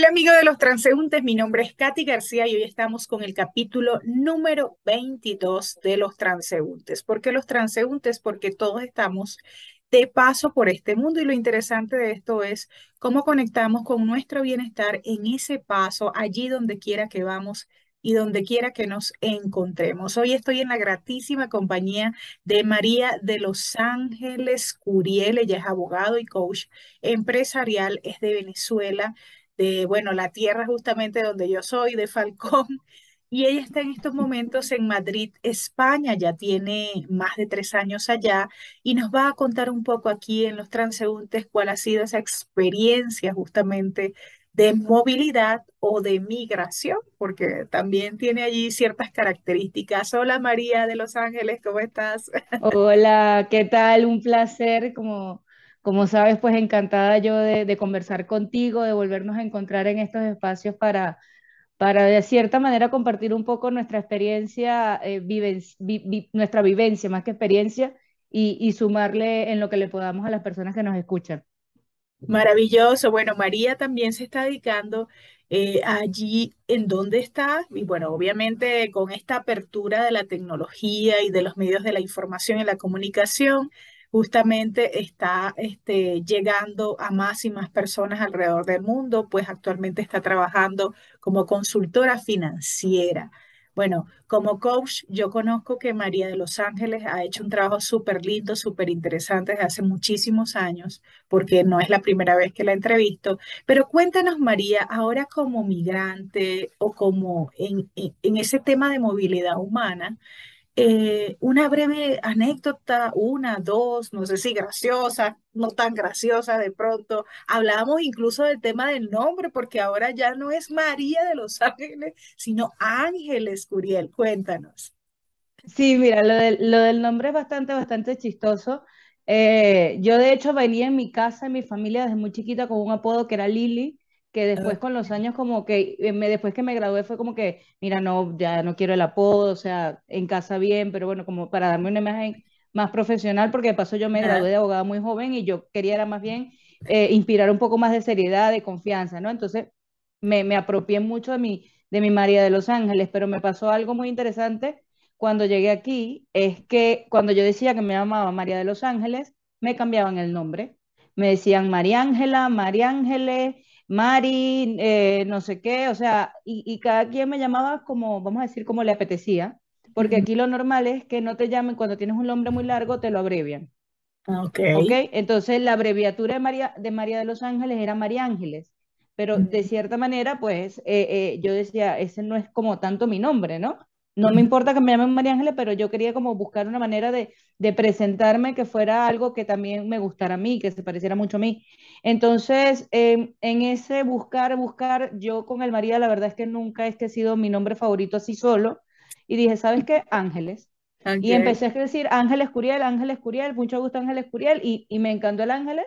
Hola amigos de los transeúntes, mi nombre es Katy García y hoy estamos con el capítulo número 22 de los transeúntes. ¿Por qué los transeúntes? Porque todos estamos de paso por este mundo y lo interesante de esto es cómo conectamos con nuestro bienestar en ese paso, allí donde quiera que vamos y donde quiera que nos encontremos. Hoy estoy en la gratísima compañía de María de Los Ángeles Curiel. Ella es abogado y coach empresarial, es de Venezuela de, bueno, la tierra justamente donde yo soy, de Falcón. Y ella está en estos momentos en Madrid, España, ya tiene más de tres años allá y nos va a contar un poco aquí en los transeúntes cuál ha sido esa experiencia justamente de movilidad o de migración, porque también tiene allí ciertas características. Hola María de Los Ángeles, ¿cómo estás? Hola, ¿qué tal? Un placer, como como sabes, pues encantada yo de, conversar contigo, de volvernos a encontrar en estos espacios para, para de cierta manera compartir un poco nuestra experiencia, eh, nuestra vivencia más que experiencia y, y sumarle en lo que le podamos a las personas que nos escuchan. Maravilloso. Bueno, María también se está dedicando eh, allí en donde está, y bueno, obviamente con esta apertura de la tecnología y de los medios de la información y la comunicación, justamente está este, llegando a más y más personas alrededor del mundo, pues actualmente está trabajando como consultora financiera. Bueno, como coach, yo conozco que María de Los Ángeles ha hecho un trabajo súper lindo, súper interesante desde hace muchísimos años, porque no es la primera vez que la entrevisto. Pero cuéntanos, María, ahora como migrante o como en, en ese tema de movilidad humana, eh, una breve anécdota, una, dos, no sé si graciosa, no tan graciosa de pronto. Hablábamos incluso del tema del nombre, porque ahora ya no es María de los Ángeles, sino Ángeles Curiel. Cuéntanos. Sí, mira, lo, lo del nombre es bastante, bastante chistoso. Eh, yo de hecho venía en mi casa, en mi familia, desde muy chiquita con un apodo que era Lili que después con los años como que, eh, me, después que me gradué fue como que, mira, no, ya no quiero el apodo, o sea, en casa bien, pero bueno, como para darme una imagen más profesional, porque de paso yo me gradué de abogada muy joven y yo quería era más bien eh, inspirar un poco más de seriedad, de confianza, ¿no? Entonces me, me apropié mucho de mi, de mi María de los Ángeles, pero me pasó algo muy interesante cuando llegué aquí, es que cuando yo decía que me llamaba María de los Ángeles, me cambiaban el nombre. Me decían María Ángela, María Ángeles, Mari, eh, no sé qué, o sea, y, cada quien me llamaba como, vamos a decir, como le apetecía, porque aquí lo normal es que no te llamen cuando tienes un nombre muy largo, te lo abrevian. Ah, ok. Entonces la abreviatura de María, de María de los Ángeles era María Ángeles, pero de cierta manera, pues eh, eh, yo decía, ese no es como tanto mi nombre, ¿no? No me importa que me llamen María Ángeles, pero yo quería como buscar una manera de, de, presentarme que fuera algo que también me gustara a mí, que se pareciera mucho a mí. Entonces, em, en ese buscar, buscar, yo con el María, la verdad es que nunca este ha sido mi nombre favorito así solo. Y dije, ¿sabes qué? Ángeles. Y empecé a decir Ángeles Curiel, Ángeles Curiel, mucho gusto Ángeles Curiel, y, y me encantó el Ángeles.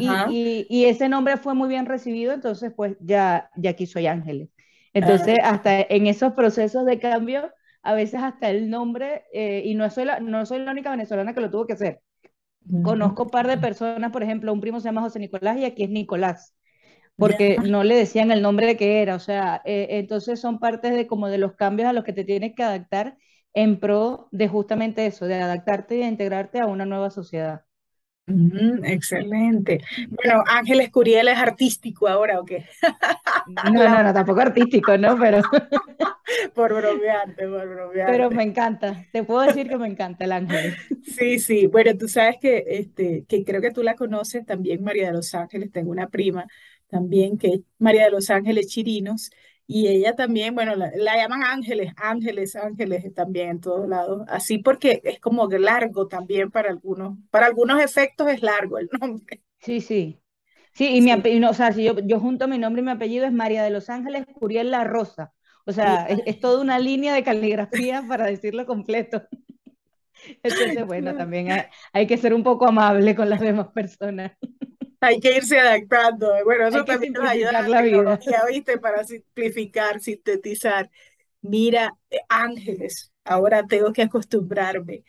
Y, y, y, ese nombre fue muy bien recibido, entonces pues ya, ya aquí soy Ángeles. Entonces, hasta en esos procesos de cambio, a veces hasta el nombre, eh, y no soy, la, no soy la única venezolana que lo tuvo que hacer. Conozco un par de personas, por ejemplo, un primo se llama José Nicolás y aquí es Nicolás, porque no le decían el nombre que era, o sea, eh, entonces son partes de como de los cambios a los que te tienes que adaptar en pro de justamente eso, de adaptarte y de integrarte a una nueva sociedad. excelente. Bueno, Ángeles Curiel es artístico ahora, ¿o qué? No, no, no, tampoco artístico, ¿no? Pero... por bromearte, por bromearte. Pero me encanta, te puedo decir que me encanta el ángel. Sí, sí, bueno, tú sabes que, este, que creo que tú la conoces también, María de los Ángeles, tengo una prima también que es María de los Ángeles Chirinos, y ella también, bueno, la, llaman ángeles, ángeles, ángeles también en todos lados, así porque es como largo también para algunos, para algunos efectos es largo el nombre. Sí, sí. Sí, y mi apellido, o sea, si yo, yo junto mi nombre y mi apellido es María de los Ángeles Curiel La Rosa. O sea, es, toda una línea de caligrafía para decirlo completo. Entonces, bueno, también hay, que ser un poco amable con las demás personas. Hay que irse adaptando. Bueno, eso también nos ayuda a la vida. ¿viste? Para simplificar, sintetizar. Mira, eh, Ángeles, ahora tengo que acostumbrarme.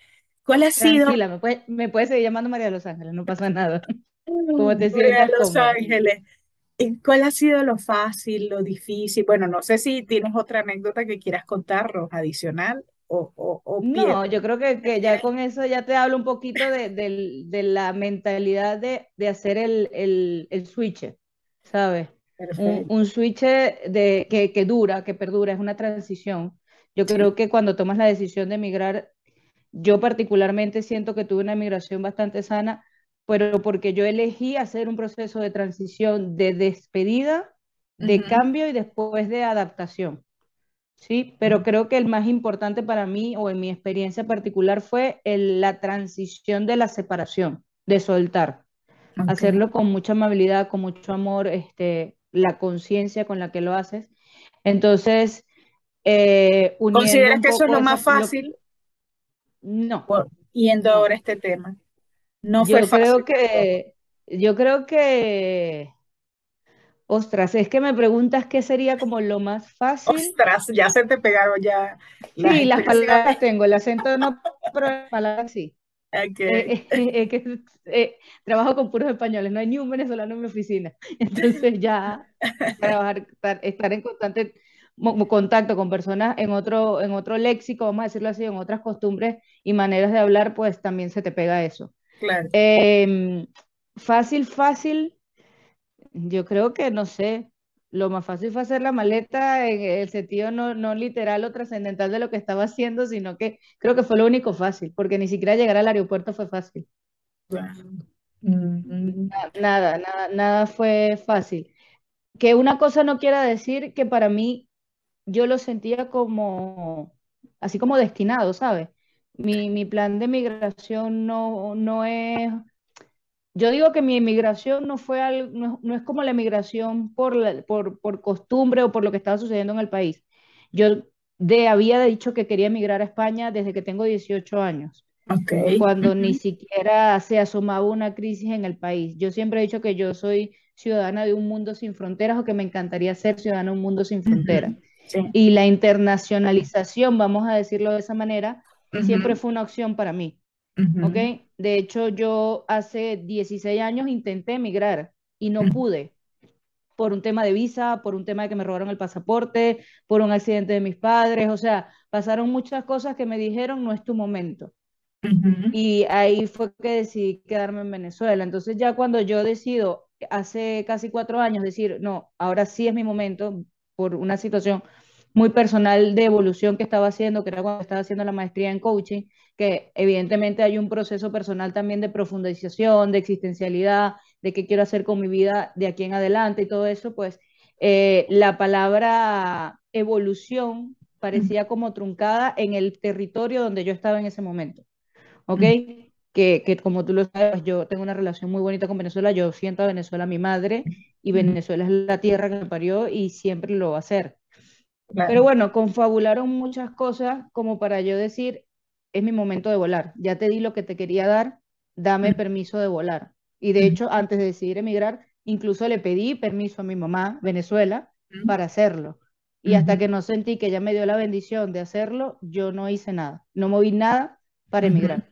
¿Cuál ha sido? Tranquila, me puedes me puede seguir llamando María de los Ángeles, no pasa nada. Como te María de los Ángeles. ¿Cuál ha sido lo fácil, lo difícil? Bueno, no sé si tienes otra anécdota que quieras contarnos adicional o, o, o No, yo creo que, que, ya con eso ya te hablo un poquito de, de la mentalidad de, de hacer el, el, el, switch, ¿sabes? Un, un, switch de, que, que, dura, que perdura, es una transición. Yo creo que cuando tomas la decisión de emigrar, yo particularmente siento que tuve una migración bastante sana, pero porque yo elegí hacer un proceso de transición de despedida, de cambio y después de adaptación. Sí, pero creo que el más importante para mí o en mi experiencia particular fue la transición de la separación, de soltar. Hacerlo con mucha amabilidad, con mucho amor, este, la conciencia con la que lo haces. Entonces, eh, ¿consideras que eso es lo más fácil? No. yendo ahora a este tema. No fue yo creo que, yo creo que, ostras, es que me preguntas qué sería como lo más fácil. Ostras, ya se te pegaron ya. sí, las palabras tengo, el acento no, pero las palabras sí. Okay. Eh, que eh, trabajo con puros españoles, no hay ni un venezolano en mi oficina. Entonces ya trabajar, estar en constante contacto con personas en otro, en otro léxico, vamos a decirlo así, en otras costumbres y maneras de hablar, pues también se te pega eso. Claro. Em, fácil, fácil, yo creo que no sé, lo más fácil fue hacer la maleta en el sentido no, no literal o trascendental de lo que estaba haciendo, sino que creo que fue lo único fácil, porque ni siquiera llegar al aeropuerto fue fácil. Nada, nada, nada fue fácil. Que una cosa no quiera decir que para mí yo lo sentía como, así como destinado, ¿sabes? Mi, mi plan de migración no, no es, yo digo que mi inmigración no fue algo, no, es como la migración por, por, por, costumbre o por lo que estaba sucediendo en el país. Yo de, había dicho que quería emigrar a España desde que tengo 18 años. Cuando ni siquiera se asomaba una crisis en el país. Yo siempre he dicho que yo soy ciudadana de un mundo sin fronteras o que me encantaría ser ciudadana de un mundo sin fronteras. Y la internacionalización, vamos a decirlo de esa manera, siempre fue una opción para mí. De hecho, yo hace 16 años intenté emigrar y no pude por un tema de visa, por un tema de que me robaron el pasaporte, por un accidente de mis padres, o sea, pasaron muchas cosas que me dijeron no es tu momento. Y ahí fue que decidí quedarme en Venezuela. Entonces ya cuando yo decido hace casi cuatro años decir, no, ahora sí es mi momento, por una situación muy personal de evolución que estaba haciendo, que era cuando estaba haciendo la maestría en coaching, que evidentemente hay un proceso personal también de profundización, de existencialidad, de qué quiero hacer con mi vida de aquí en adelante y todo eso, pues eh, la palabra evolución parecía como truncada en el territorio donde yo estaba en ese momento. ¿Ok? Que, que, como tú lo sabes, yo tengo una relación muy bonita con Venezuela, yo siento a Venezuela mi madre y Venezuela es la tierra que me parió y siempre lo va a hacer. Pero bueno, confabularon muchas cosas como para yo decir, es mi momento de volar, ya te di lo que te quería dar, dame permiso de volar. Y de hecho, antes de decidir emigrar, incluso le pedí permiso a mi mamá, Venezuela, para hacerlo. Y hasta que no sentí que ella me dio la bendición de hacerlo, yo no hice nada, no moví nada para emigrar.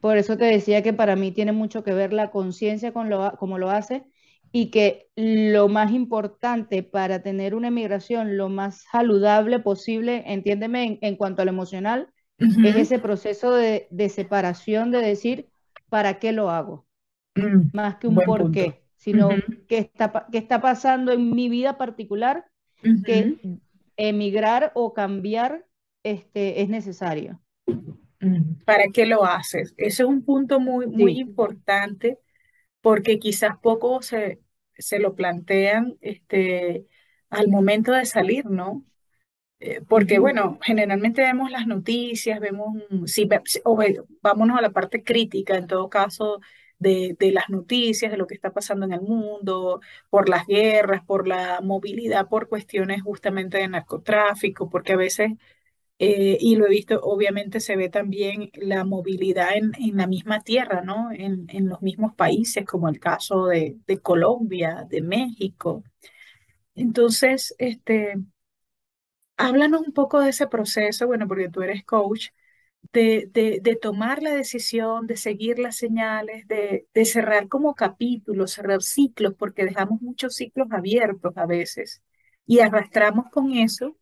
Por eso te decía que para mí tiene mucho que ver la conciencia con lo, como lo hace y que lo más importante para tener una emigración lo más saludable posible, entiéndeme, en, cuanto a lo emocional, es ese proceso de, separación de decir, ¿para qué lo hago? Mm, más que un por qué, sino qué, está, qué está pasando en mi vida particular que emigrar o cambiar este, es necesario. Mm, ¿Para qué lo haces? Ese es un punto muy, muy importante porque quizás poco se, se lo plantean este, al momento de salir, ¿no? Eh, porque, bueno, generalmente vemos las noticias, vemos, sí, o, vámonos a la parte crítica, en todo caso, de, de, las noticias, de lo que está pasando en el mundo, por las guerras, por la movilidad, por cuestiones justamente de narcotráfico, porque a veces eh, y lo he visto, obviamente se ve también la movilidad en, en la misma tierra, ¿no? En, en, los mismos países, como el caso de, de, Colombia, de México. Entonces, este, háblanos un poco de ese proceso, bueno, porque tú eres coach, de, de, tomar la decisión, de seguir las señales, de, de cerrar como capítulos, cerrar ciclos, porque dejamos muchos ciclos abiertos a veces y arrastramos con eso,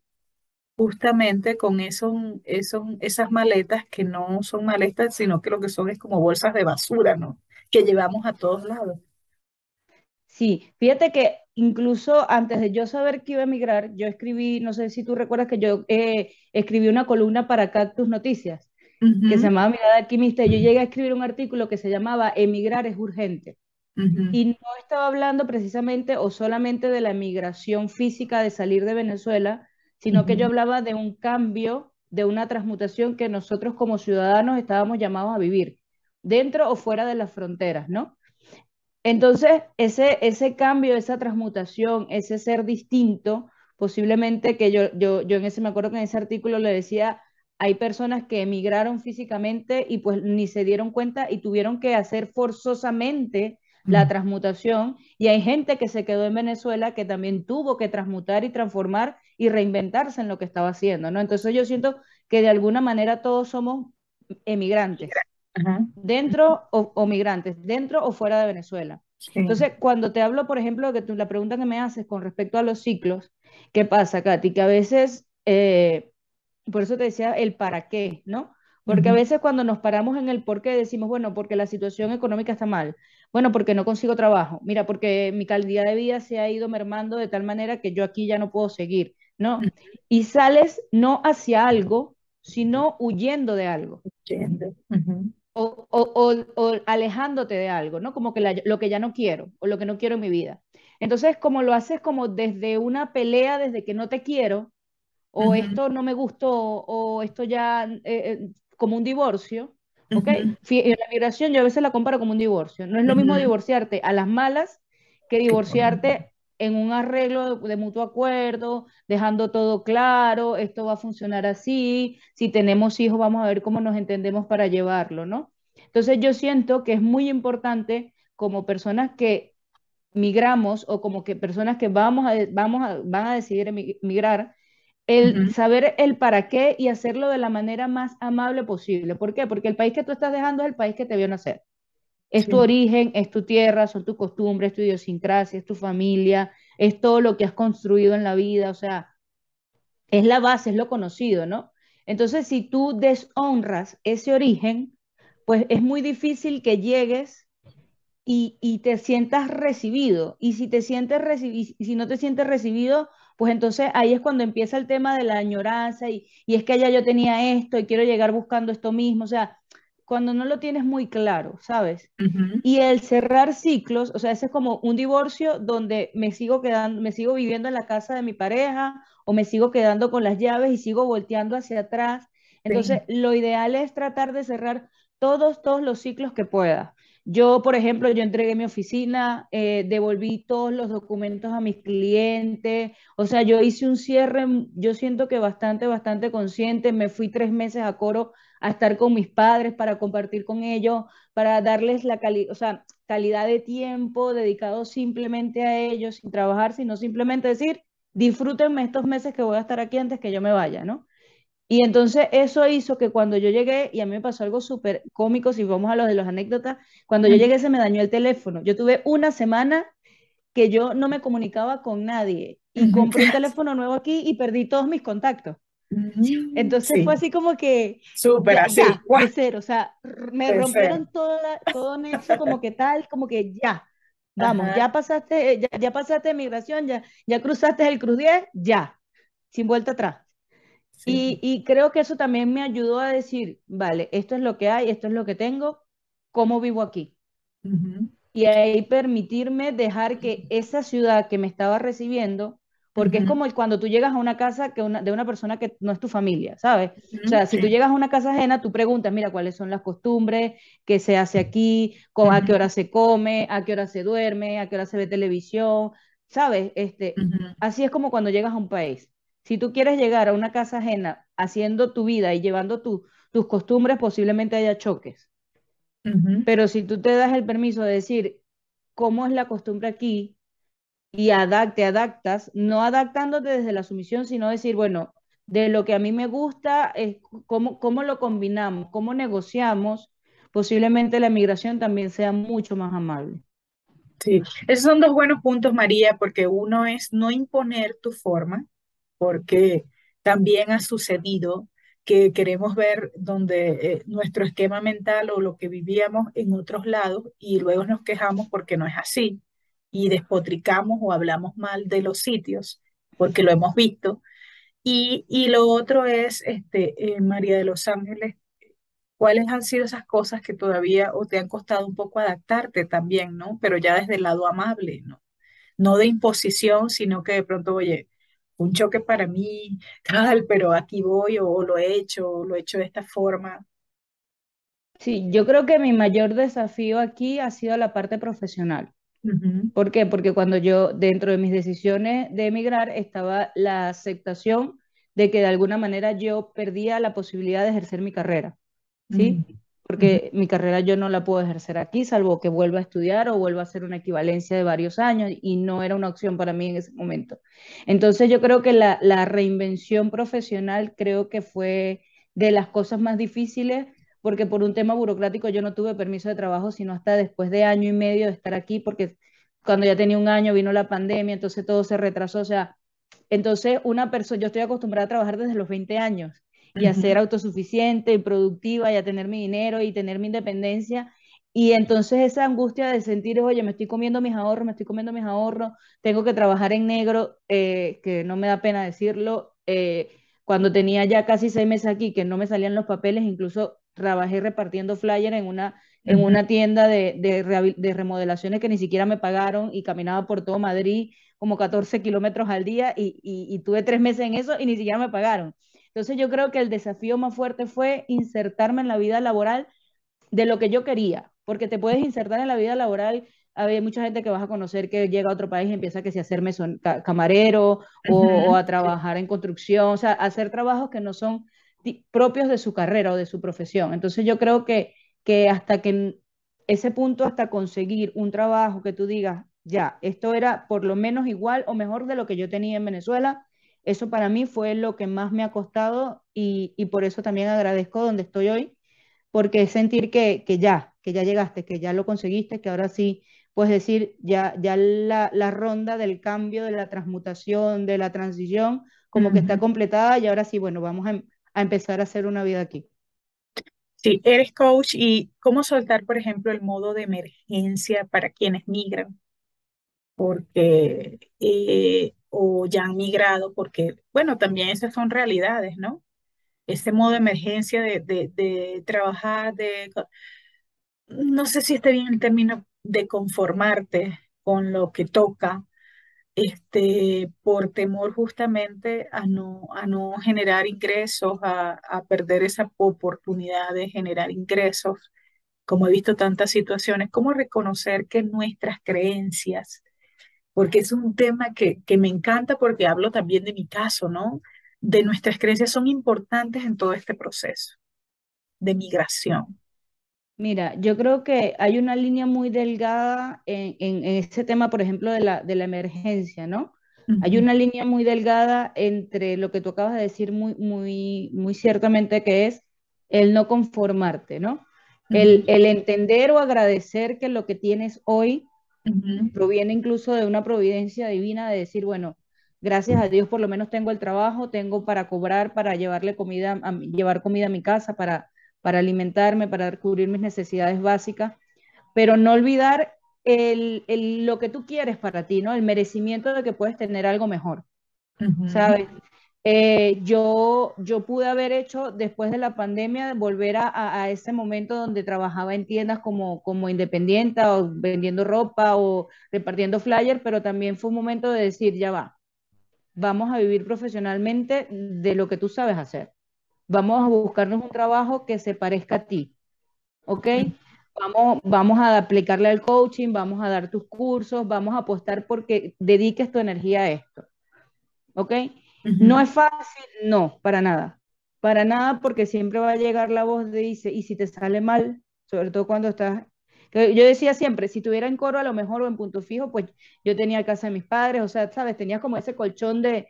justamente con eso, eso, esas maletas que no son maletas, sino que lo que son es como bolsas de basura, ¿no? Que llevamos a todos lados. Sí, fíjate que incluso antes de yo saber que iba a emigrar, yo escribí, no sé si tú recuerdas que yo eh, escribí una columna para Cactus Noticias, que se llamaba Mirada Alquimista, y yo llegué a escribir un artículo que se llamaba Emigrar es urgente. Y no estaba hablando precisamente o solamente de la emigración física de salir de Venezuela, sino que yo hablaba de un cambio, de una transmutación que nosotros como ciudadanos estábamos llamados a vivir, dentro o fuera de las fronteras, ¿no? Entonces, ese, ese cambio, esa transmutación, ese ser distinto, posiblemente que yo, yo, yo en ese, me acuerdo que en ese artículo le decía, hay personas que emigraron físicamente y pues ni se dieron cuenta y tuvieron que hacer forzosamente la transmutación y hay gente que se quedó en Venezuela que también tuvo que transmutar y transformar y reinventarse en lo que estaba haciendo, ¿no? Entonces yo siento que de alguna manera todos somos emigrantes, dentro o, migrantes, dentro o fuera de Venezuela. Entonces, cuando te hablo, por ejemplo, que tú, la pregunta que me haces con respecto a los ciclos, ¿qué pasa, Katy? Que a veces, eh, por eso te decía el para qué, ¿no? Porque a veces cuando nos paramos en el por qué decimos, bueno, porque la situación económica está mal, bueno, porque no consigo trabajo, mira, porque mi calidad de vida se ha ido mermando de tal manera que yo aquí ya no puedo seguir, ¿no? Y sales no hacia algo, sino huyendo de algo. o, o, o, alejándote de algo, ¿no? Como que lo que ya no quiero o lo que no quiero en mi vida. Entonces, como lo haces como desde una pelea, desde que no te quiero, o esto no me gustó, o esto ya eh, eh, como un divorcio, ¿ok? La migración yo a veces la comparo como un divorcio. No es lo mismo divorciarte a las malas que divorciarte en un arreglo de, mutuo acuerdo, dejando todo claro, esto va a funcionar así, si tenemos hijos vamos a ver cómo nos entendemos para llevarlo, ¿no? Entonces yo siento que es muy importante como personas que migramos o como que personas que vamos a, vamos a, van a decidir emigrar, el saber el para qué y hacerlo de la manera más amable posible. ¿Por qué? Porque el país que tú estás dejando es el país que te vio nacer. Es tu origen, es tu tierra, son tus costumbres, tu idiosincrasia, es tu familia, es todo lo que has construido en la vida, o sea, es la base, es lo conocido, ¿no? Entonces, si tú deshonras ese origen, pues es muy difícil que llegues y, y te sientas recibido. Y si te sientes recibido, si no te sientes recibido, pues entonces ahí es cuando empieza el tema de la añoranza y, es que allá yo tenía esto y quiero llegar buscando esto mismo, o sea, cuando no lo tienes muy claro, ¿sabes? Y el cerrar ciclos, o sea, ese es como un divorcio donde me sigo quedando, me sigo viviendo en la casa de mi pareja o me sigo quedando con las llaves y sigo volteando hacia atrás. Entonces, lo ideal es tratar de cerrar todos, todos los ciclos que pueda. Yo, por ejemplo, yo entregué mi oficina, eh, devolví todos los documentos a mis clientes, o sea, yo hice un cierre, yo siento que bastante, bastante consciente, me fui tres meses a Coro a estar con mis padres para compartir con ellos, para darles la o sea, calidad de tiempo dedicado simplemente a ellos, sin trabajar, sino simplemente decir, disfrútenme estos meses que voy a estar aquí antes que yo me vaya, ¿no? Y entonces eso hizo que cuando yo llegué, y a mí me pasó algo súper cómico, si vamos a lo de las anécdotas, cuando yo llegué se me dañó el teléfono. Yo tuve una semana que yo no me comunicaba con nadie y compré un teléfono nuevo aquí y perdí todos mis contactos. Entonces fue así como que... Súper así. o sea, me rompieron todo, todo eso como que tal, como que ya, vamos, ya pasaste, ya, ya pasaste migración, ya, ya cruzaste el cruz 10, ya, sin vuelta atrás. Y, creo que eso también me ayudó a decir, vale, esto es lo que hay, esto es lo que tengo, ¿cómo vivo aquí? Y ahí permitirme dejar que esa ciudad que me estaba recibiendo, porque es como cuando tú llegas a una casa que de una persona que no es tu familia, ¿sabes? O sea, si tú llegas a una casa ajena, tú preguntas, mira, ¿cuáles son las costumbres? ¿Qué se hace aquí? ¿A qué hora se come? ¿A qué hora se duerme? ¿A qué hora se ve televisión? ¿Sabes? Este, Así es como cuando llegas a un país. Si tú quieres llegar a una casa ajena haciendo tu vida y llevando tus costumbres, posiblemente haya choques. Pero si tú te das el permiso de decir cómo es la costumbre aquí y te adaptas, no adaptándote desde la sumisión, sino decir, bueno, de lo que a mí me gusta, es cómo, cómo lo combinamos, cómo negociamos, posiblemente la migración también sea mucho más amable. Sí, esos son dos buenos puntos, María, porque uno es no imponer tu forma, porque también ha sucedido que queremos ver donde eh, nuestro esquema mental o lo que vivíamos en otros lados y luego nos quejamos porque no es así y despotricamos o hablamos mal de los sitios porque lo hemos visto. Y, y lo otro es, este, eh, María de los Ángeles, ¿cuáles han sido esas cosas que todavía o te han costado un poco adaptarte también, ¿no? Pero ya desde el lado amable, ¿no? No de imposición, sino que de pronto, oye, un choque para mí, tal, pero aquí voy o, lo he hecho, o lo he hecho de esta forma. Sí, yo creo que mi mayor desafío aquí ha sido la parte profesional. ¿Por qué? Porque cuando yo, dentro de mis decisiones de emigrar, estaba la aceptación de que de alguna manera yo perdía la posibilidad de ejercer mi carrera, ¿sí? Porque mi carrera yo no la puedo ejercer aquí, salvo que vuelva a estudiar o vuelva a hacer una equivalencia de varios años y no era una opción para mí en ese momento. Entonces yo creo que la, la reinvención profesional creo que fue de las cosas más difíciles porque por un tema burocrático yo no tuve permiso de trabajo sino hasta después de año y medio de estar aquí, porque cuando ya tenía un año vino la pandemia, entonces todo se retrasó, o sea, entonces una persona, yo estoy acostumbrada a trabajar desde los 20 años y a ser autosuficiente y productiva y a tener mi dinero y tener mi independencia. Y entonces esa angustia de sentir, oye, me estoy comiendo mis ahorros, me estoy comiendo mis ahorros, tengo que trabajar en negro, eh, que no me da pena decirlo, eh, cuando tenía ya casi seis meses aquí, que no me salían los papeles, incluso trabajé repartiendo flyer en una, en una tienda de, de, remodelaciones que ni siquiera me pagaron y caminaba por todo Madrid como 14 kilómetros al día y, y, tuve tres meses en eso y ni siquiera me pagaron. Entonces yo creo que el desafío más fuerte fue insertarme en la vida laboral de lo que yo quería, porque te puedes insertar en la vida laboral hay mucha gente que vas a conocer que llega a otro país y empieza que se hacerme son camarero o, o, a trabajar en construcción, o sea, hacer trabajos que no son propios de su carrera o de su profesión. Entonces yo creo que, que hasta que ese punto, hasta conseguir un trabajo que tú digas, ya, esto era por lo menos igual o mejor de lo que yo tenía en Venezuela, eso para mí fue lo que más me ha costado y, y por eso también agradezco donde estoy hoy, porque es sentir que, que, ya, que ya llegaste, que ya lo conseguiste, que ahora sí puedes decir, ya, ya la, la ronda del cambio, de la transmutación, de la transición, como que está completada y ahora sí, bueno, vamos a, a empezar a hacer una vida aquí. Sí, eres coach y cómo soltar, por ejemplo, el modo de emergencia para quienes migran, porque eh, o ya han migrado, porque, bueno, también esas son realidades, ¿no? Ese modo de emergencia de, de, de trabajar, de, no sé si esté bien el término, de conformarte con lo que toca, este, por temor justamente a no, a no generar ingresos, a, a perder esa oportunidad de generar ingresos, como he visto tantas situaciones, cómo reconocer que nuestras creencias, porque es un tema que, que me encanta porque hablo también de mi caso, ¿no? De nuestras creencias son importantes en todo este proceso de migración. Mira, yo creo que hay una línea muy delgada en, en, este tema, por ejemplo, de la, de la emergencia, ¿no? Hay una línea muy delgada entre lo que tú acabas de decir muy, muy, muy ciertamente, que es el no conformarte, ¿no? el, el, entender o agradecer que lo que tienes hoy proviene incluso de una providencia divina de decir, bueno, gracias a Dios por lo menos tengo el trabajo, tengo para cobrar, para llevarle comida, a, llevar comida a mi casa, para para alimentarme, para cubrir mis necesidades básicas, pero no olvidar el, el, lo que tú quieres para ti, ¿no? El merecimiento de que puedes tener algo mejor, ¿sabes? Eh, yo, yo pude haber hecho después de la pandemia, volver a, ese momento donde trabajaba en tiendas como, como independiente o vendiendo ropa o repartiendo flyers, pero también fue un momento de decir, ya va, vamos a vivir profesionalmente de lo que tú sabes hacer. Vamos a buscarnos un trabajo que se parezca a ti, ¿ok? Vamos, vamos a aplicarle al coaching, vamos a dar tus cursos, vamos a apostar porque dediques tu energía a esto, ¿ok? No es fácil, no, para nada. Para nada porque siempre va a llegar la voz de dice, y si te sale mal, sobre todo cuando estás yo decía siempre, si tuviera en coro a lo mejor o en punto fijo, pues yo tenía casa de mis padres, o sea, sabes, tenía como ese colchón de,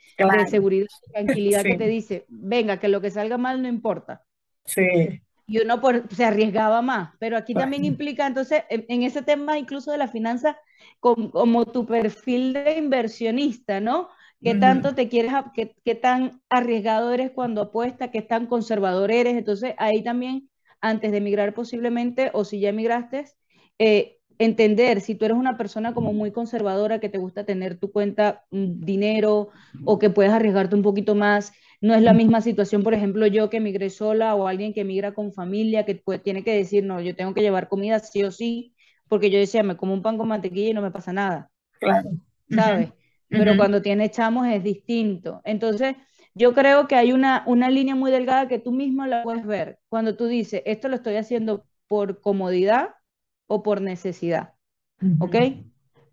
seguridad y tranquilidad que te dice, venga, que lo que salga mal no importa. Sí. Y uno se arriesgaba más, pero aquí también implica, entonces, en, ese tema incluso de la finanza, como, tu perfil de inversionista, ¿no? ¿Qué tanto te quieres, qué, qué tan arriesgado eres cuando apuestas, qué tan conservador eres? Entonces, ahí también, antes de emigrar posiblemente, o si ya emigraste, eh, entender si tú eres una persona como muy conservadora, que te gusta tener tu cuenta mm, dinero o que puedes arriesgarte un poquito más. No es la misma situación, por ejemplo, yo que emigré sola o alguien que emigra con familia, que pues, tiene que decir, no, yo tengo que llevar comida sí o sí, porque yo decía, me como un pan con mantequilla y no me pasa nada. Claro. ¿Sabes? Pero cuando tiene chamos es distinto. Entonces, yo creo que hay una, una línea muy delgada que tú mismo la puedes ver. Cuando tú dices, esto lo estoy haciendo por comodidad o por necesidad. ¿Ok?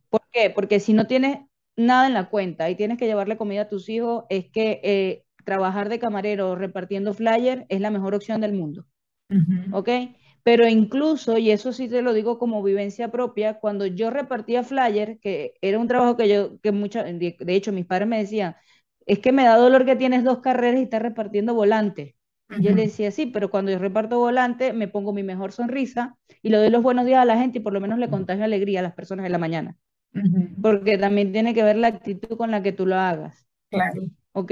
¿Por qué? Porque si no tienes nada en la cuenta y tienes que llevarle comida a tus hijos, es que eh, trabajar de camarero repartiendo flyer es la mejor opción del mundo. ¿Ok? Pero incluso, y eso sí te lo digo como vivencia propia, cuando yo repartía flyer, que era un trabajo que yo, que mucha, de hecho mis padres me decían, es que me da dolor que tienes dos carreras y estás repartiendo volantes. Yo le decía, sí, pero cuando yo reparto volante, me pongo mi mejor sonrisa y le doy los buenos días a la gente y por lo menos le contagio alegría a las personas en la mañana. Porque también tiene que ver la actitud con la que tú lo hagas. Claro. ¿Ok?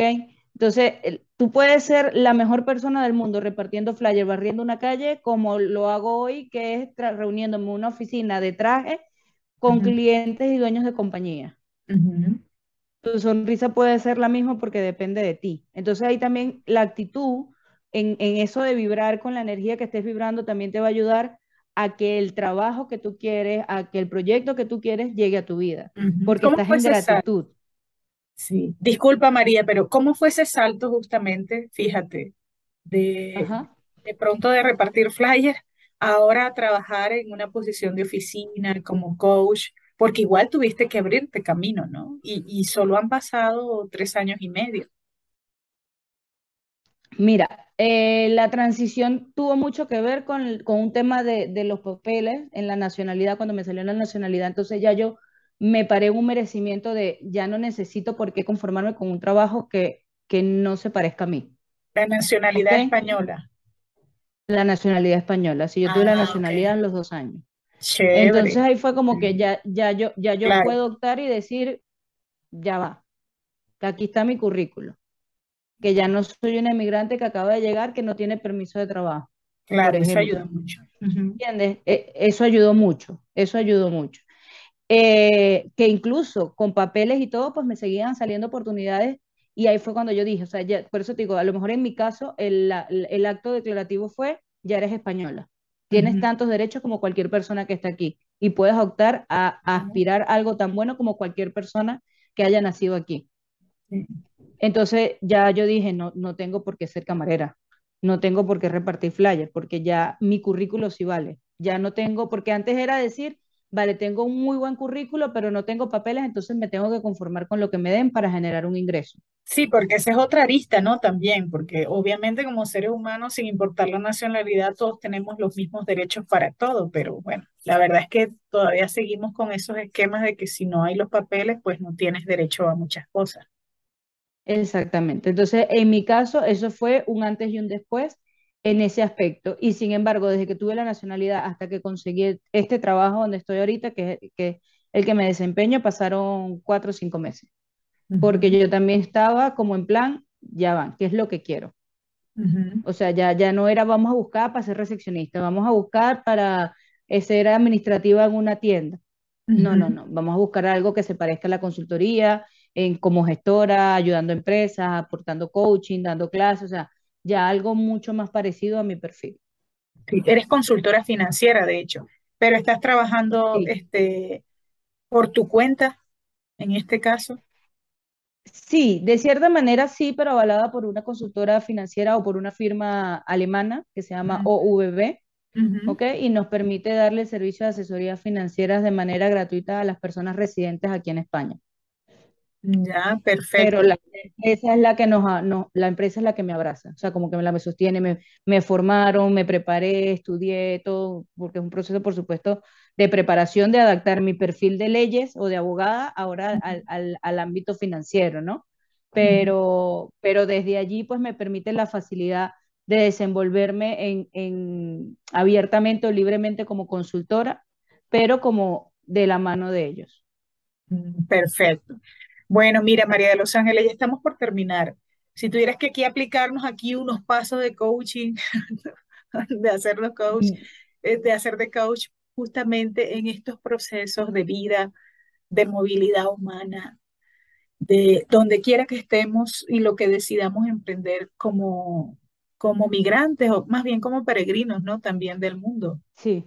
Entonces, tú puedes ser la mejor persona del mundo repartiendo flyers, barriendo una calle, como lo hago hoy, que es reuniéndome en una oficina de traje con clientes y dueños de compañía. Tu sonrisa puede ser la misma porque depende de ti. Entonces, ahí también la actitud en, eso de vibrar con la energía que estés vibrando también te va a ayudar a que el trabajo que tú quieres, a que el proyecto que tú quieres llegue a tu vida, porque estás en gratitud. Sí, disculpa María, pero ¿cómo fue ese salto justamente, fíjate, de, de pronto de repartir flyers, ahora a trabajar en una posición de oficina como coach? Porque igual tuviste que abrirte camino, ¿no? Y, y solo han pasado tres años y medio. Mira, eh, la transición tuvo mucho que ver con, un tema de, los papeles en la nacionalidad, cuando me salió la nacionalidad, entonces ya yo me paré en un merecimiento de ya no necesito por qué conformarme con un trabajo que, que no se parezca a mí. La nacionalidad española. La nacionalidad española, sí, yo tuve la ah, nacionalidad en los dos años. Entonces ahí fue como que ya, ya yo, ya yo puedo optar y decir, ya va, aquí está mi currículo que ya no soy un emigrante que acaba de llegar, que no tiene permiso de trabajo. Claro, eso ayuda mucho. ¿Entiendes? E, eso ayudó mucho, eso ayudó mucho. Eh, que incluso con papeles y todo, pues me seguían saliendo oportunidades y ahí fue cuando yo dije, o sea, por eso te digo, a lo mejor en mi caso el, el acto declarativo fue, ya eres española, tienes tantos derechos como cualquier persona que está aquí y puedes optar a, aspirar a algo tan bueno como cualquier persona que haya nacido aquí. Entonces ya yo dije, no, no tengo por qué ser camarera, no tengo por qué repartir flyers, porque ya mi currículo sí vale. Ya no tengo, porque antes era decir, vale, tengo un muy buen currículo, pero no tengo papeles, entonces me tengo que conformar con lo que me den para generar un ingreso. Sí, porque esa es otra arista, ¿no? También, porque obviamente como seres humanos, sin importar la nacionalidad, todos tenemos los mismos derechos para todo, pero bueno, la verdad es que todavía seguimos con esos esquemas de que si no hay los papeles, pues no tienes derecho a muchas cosas. Exactamente. Entonces, en mi caso, eso fue un antes y un después en ese aspecto. Y sin embargo, desde que tuve la nacionalidad hasta que conseguí este trabajo donde estoy ahorita, que es el que me desempeño, pasaron cuatro o cinco meses. Porque yo también estaba como en plan, ya van, ¿qué es lo que quiero? O sea, ya, ya no era vamos a buscar para ser recepcionista, vamos a buscar para ser administrativa en una tienda. No, no, no, vamos a buscar algo que se parezca a la consultoría, en, como gestora, ayudando a empresas, aportando coaching, dando clases, o sea, ya algo mucho más parecido a mi perfil. eres consultora financiera, de hecho, pero estás trabajando este, por tu cuenta en este caso. Sí, de cierta manera sí, pero avalada por una consultora financiera o por una firma alemana que se llama OVB, ¿ok? Y nos permite darle servicios de asesoría financieras de manera gratuita a las personas residentes aquí en España. Ya, pero perfecto. la empresa es la que nos, no, la empresa es la que me abraza, o sea, como que me la me sostiene, me, me formaron, me preparé, estudié todo, porque es un proceso, por supuesto, de preparación, de adaptar mi perfil de leyes o de abogada ahora al, al, al ámbito financiero, ¿no? Pero, pero desde allí, pues me permite la facilidad de desenvolverme en, en abiertamente o libremente como consultora, pero como de la mano de ellos. ujú, Perfecto. Bueno, mira, María de los Ángeles, ya estamos por terminar. Si tuvieras que aquí aplicarnos aquí unos pasos de coaching, de hacernos coach, Mm, eh, de hacer de coach justamente en estos procesos de vida, de movilidad humana, de donde quiera que estemos y lo que decidamos emprender como, como migrantes o más bien como peregrinos, ¿no? También del mundo. Sí.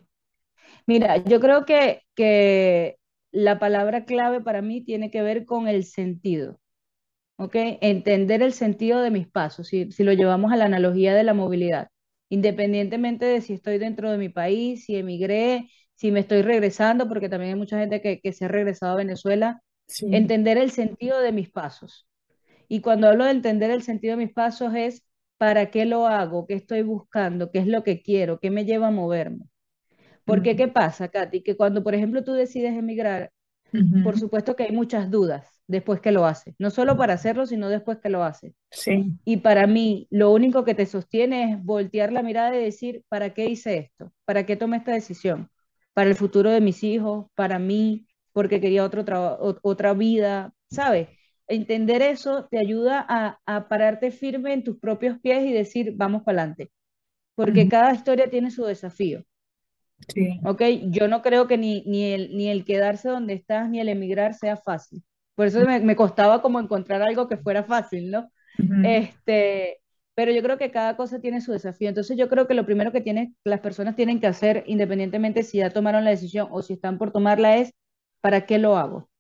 Mira, yo creo que, que la palabra clave para mí tiene que ver con el sentido, ¿ok? Entender el sentido de mis pasos, si, si lo llevamos a la analogía de la movilidad, independientemente de si estoy dentro de mi país, si emigré, si me estoy regresando, porque también hay mucha gente que, que se ha regresado a Venezuela, Sí. entender el sentido de mis pasos. Y cuando hablo de entender el sentido de mis pasos es para qué lo hago, qué estoy buscando, qué es lo que quiero, qué me lleva a moverme. Porque, ¿qué pasa, Katy? Que cuando, por ejemplo, tú decides emigrar, por supuesto que hay muchas dudas después que lo haces. No solo para hacerlo, sino después que lo haces. Sí. Y para mí, lo único que te sostiene es voltear la mirada y decir, ¿para qué hice esto? ¿Para qué tomé esta decisión? Para el futuro de mis hijos, para mí, porque quería otro otra vida, ¿sabes? Entender eso te ayuda a, a pararte firme en tus propios pies y decir, vamos para adelante, porque cada historia tiene su desafío. Sí. ¿ok? Yo no creo que ni, ni, el, ni el quedarse donde estás ni el emigrar sea fácil. Por eso me, me costaba como encontrar algo que fuera fácil, ¿no? Ujú, Este, pero yo creo que cada cosa tiene su desafío. Entonces yo creo que lo primero que tiene, las personas tienen que hacer, independientemente si ya tomaron la decisión o si están por tomarla, es ¿para qué lo hago?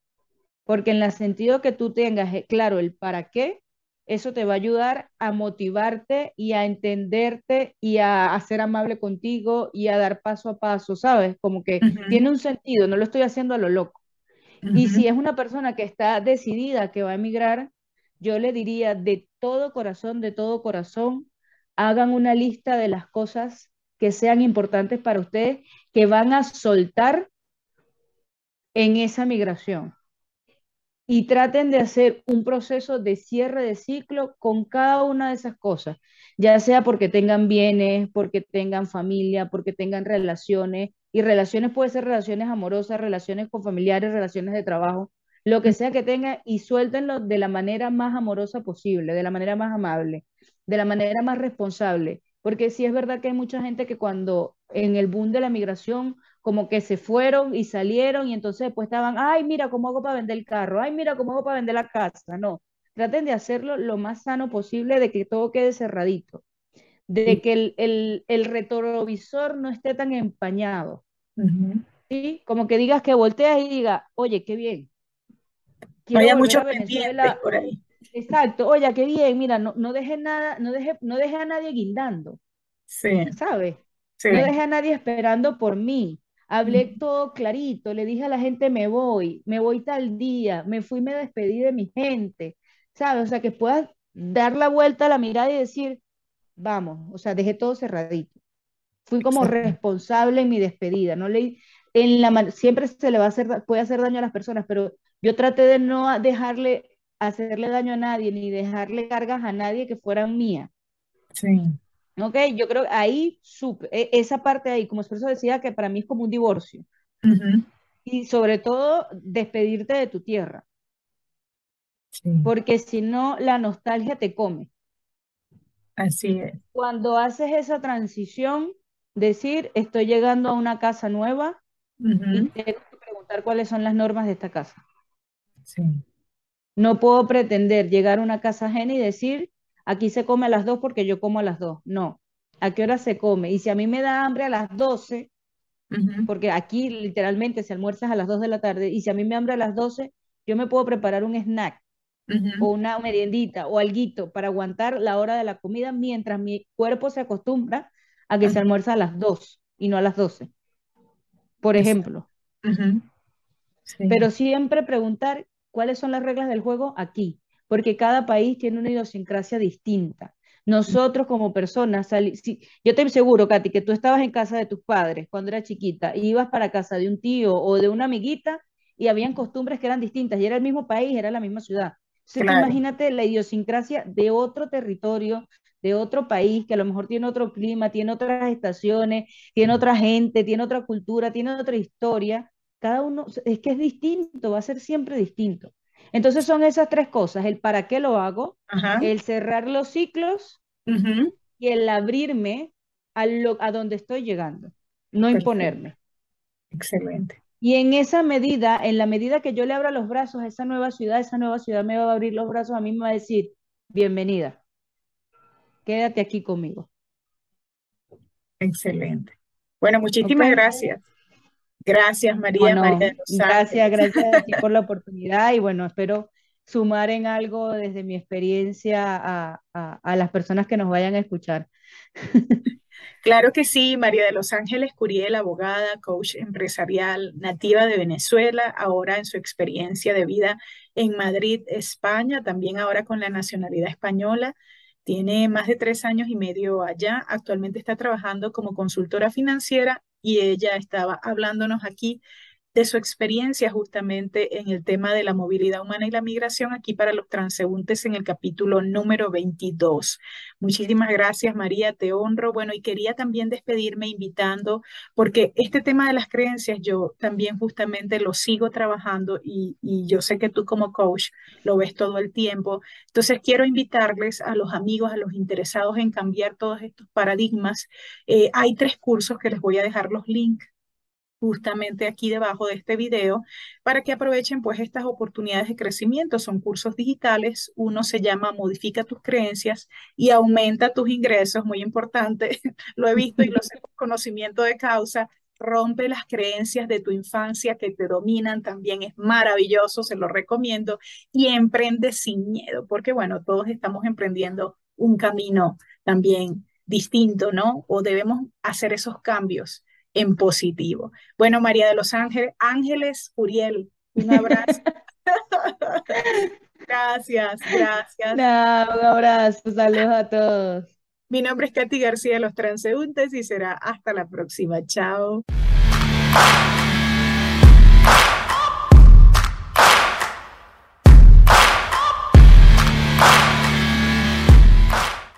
Porque en el sentido que tú tengas eh, claro el para qué, eso te va a ayudar a motivarte y a entenderte y a, a ser amable contigo y a dar paso a paso, ¿sabes? Como que tiene un sentido, no lo estoy haciendo a lo loco. Y si es una persona que está decidida que va a emigrar, yo le diría de todo corazón, de todo corazón, hagan una lista de las cosas que sean importantes para ustedes, que van a soltar en esa migración y traten de hacer un proceso de cierre de ciclo con cada una de esas cosas, ya sea porque tengan bienes, porque tengan familia, porque tengan relaciones, y relaciones puede ser relaciones amorosas, relaciones con familiares, relaciones de trabajo, lo que sea que tengan, y suéltenlo de la manera más amorosa posible, de la manera más amable, de la manera más responsable, porque sí es verdad que hay mucha gente que cuando en el boom de la migración como que se fueron y salieron y entonces después estaban, ay, mira cómo hago para vender el carro, ay, mira cómo hago para vender la casa. No, traten de hacerlo lo más sano posible, de que todo quede cerradito, de que el, el, el retrovisor no esté tan empañado, ujú. ¿sí? Como que digas que volteas y digas, oye, qué bien, quiero haya volver muchos a pendientes Venezuela. por ahí. Exacto, oye, qué bien, mira, no, no deje nada, no deje, no deje a nadie guindando. Sí, ¿sabes? sí. No dejé a nadie esperando por mí. Hablé todo clarito, le dije a la gente, me voy, me voy tal día, me fui, me despedí de mi gente, ¿sabes? O sea, que puedas dar la vuelta a la mirada y decir, vamos, o sea, dejé todo cerradito. Fui como Sí, responsable en mi despedida, no le, en la, siempre se le va a hacer, puede hacer daño a las personas, pero yo traté de no dejarle, hacerle daño a nadie, ni dejarle cargas a nadie que fueran mías. sí. Ok, yo creo que ahí, e- esa parte ahí, como eso decía, que para mí es como un divorcio. Y sobre todo, despedirte de tu tierra, Sí, porque si no, la nostalgia te come. así es. Cuando haces esa transición, decir, estoy llegando a una casa nueva y tengo que preguntar cuáles son las normas de esta casa. Sí, No puedo pretender llegar a una casa ajena y decir, aquí se come a las dos porque yo como a las dos. No. ¿A qué hora se come? Y si a mí me da hambre a las 12 ujú, porque aquí literalmente se almuerzas a las 2 de la tarde y si a mí me hambre a las 12 yo me puedo preparar un snack o una meriendita o alguito para aguantar la hora de la comida mientras mi cuerpo se acostumbra a que se almuerza a las 2 y no a las 12, por ejemplo. Sí, Pero siempre preguntar cuáles son las reglas del juego aquí, porque cada país tiene una idiosincrasia distinta. Nosotros como personas, si, yo te aseguro, Katy, que tú estabas en casa de tus padres cuando eras chiquita y ibas para casa de un tío o de una amiguita y habían costumbres que eran distintas y era el mismo país, era la misma ciudad. imagínate la idiosincrasia de otro territorio, de otro país que a lo mejor tiene otro clima, tiene otras estaciones, tiene otra gente, tiene otra cultura, tiene otra historia. Cada uno, es que es distinto, va a ser siempre distinto. Entonces son esas tres cosas, el para qué lo hago, el cerrar los ciclos y el abrirme a, lo, a donde estoy llegando, no imponerme. Excelente. Y en esa medida, en la medida que yo le abra los brazos a esa nueva ciudad, esa nueva ciudad me va a abrir los brazos, a mí me va a decir, bienvenida, quédate aquí conmigo. Excelente. Bueno, muchísimas gracias. Gracias, María. María gracias, gracias a ti por la oportunidad y bueno, espero sumar en algo desde mi experiencia a, a, las personas que nos vayan a escuchar. Claro que sí, María de los Ángeles Curiel, abogada, coach empresarial, nativa de Venezuela, ahora en su experiencia de vida en Madrid, España, también ahora con la nacionalidad española. Tiene más de tres años y medio allá. Actualmente está trabajando como consultora financiera y ella estaba hablándonos aquí de su experiencia justamente en el tema de la movilidad humana y la migración aquí para los transeúntes en el capítulo número 22. Muchísimas gracias, María, te honro. Bueno, y quería también despedirme invitando, porque este tema de las creencias yo también justamente lo sigo trabajando y, y yo sé que tú como coach lo ves todo el tiempo. Entonces, quiero invitarles a los amigos, a los interesados en cambiar todos estos paradigmas. Eh, hay tres cursos que les voy a dejar los links justamente aquí debajo de este video para que aprovechen pues estas oportunidades de crecimiento. Son cursos digitales. Uno se llama Modifica tus creencias y aumenta tus ingresos, muy importante. lo he visto y lo sé por conocimiento de causa. Rompe las creencias de tu infancia que te dominan, también es maravilloso, se lo recomiendo. Y emprende sin miedo, porque bueno, todos estamos emprendiendo un camino también distinto, ¿no? O debemos hacer esos cambios en positivo. Bueno, María de los Ángeles, Ángeles Uriel, un abrazo. gracias, gracias. un abrazo, saludos a todos. Mi nombre es Katy García de los Transeúntes y será hasta la próxima. Chao.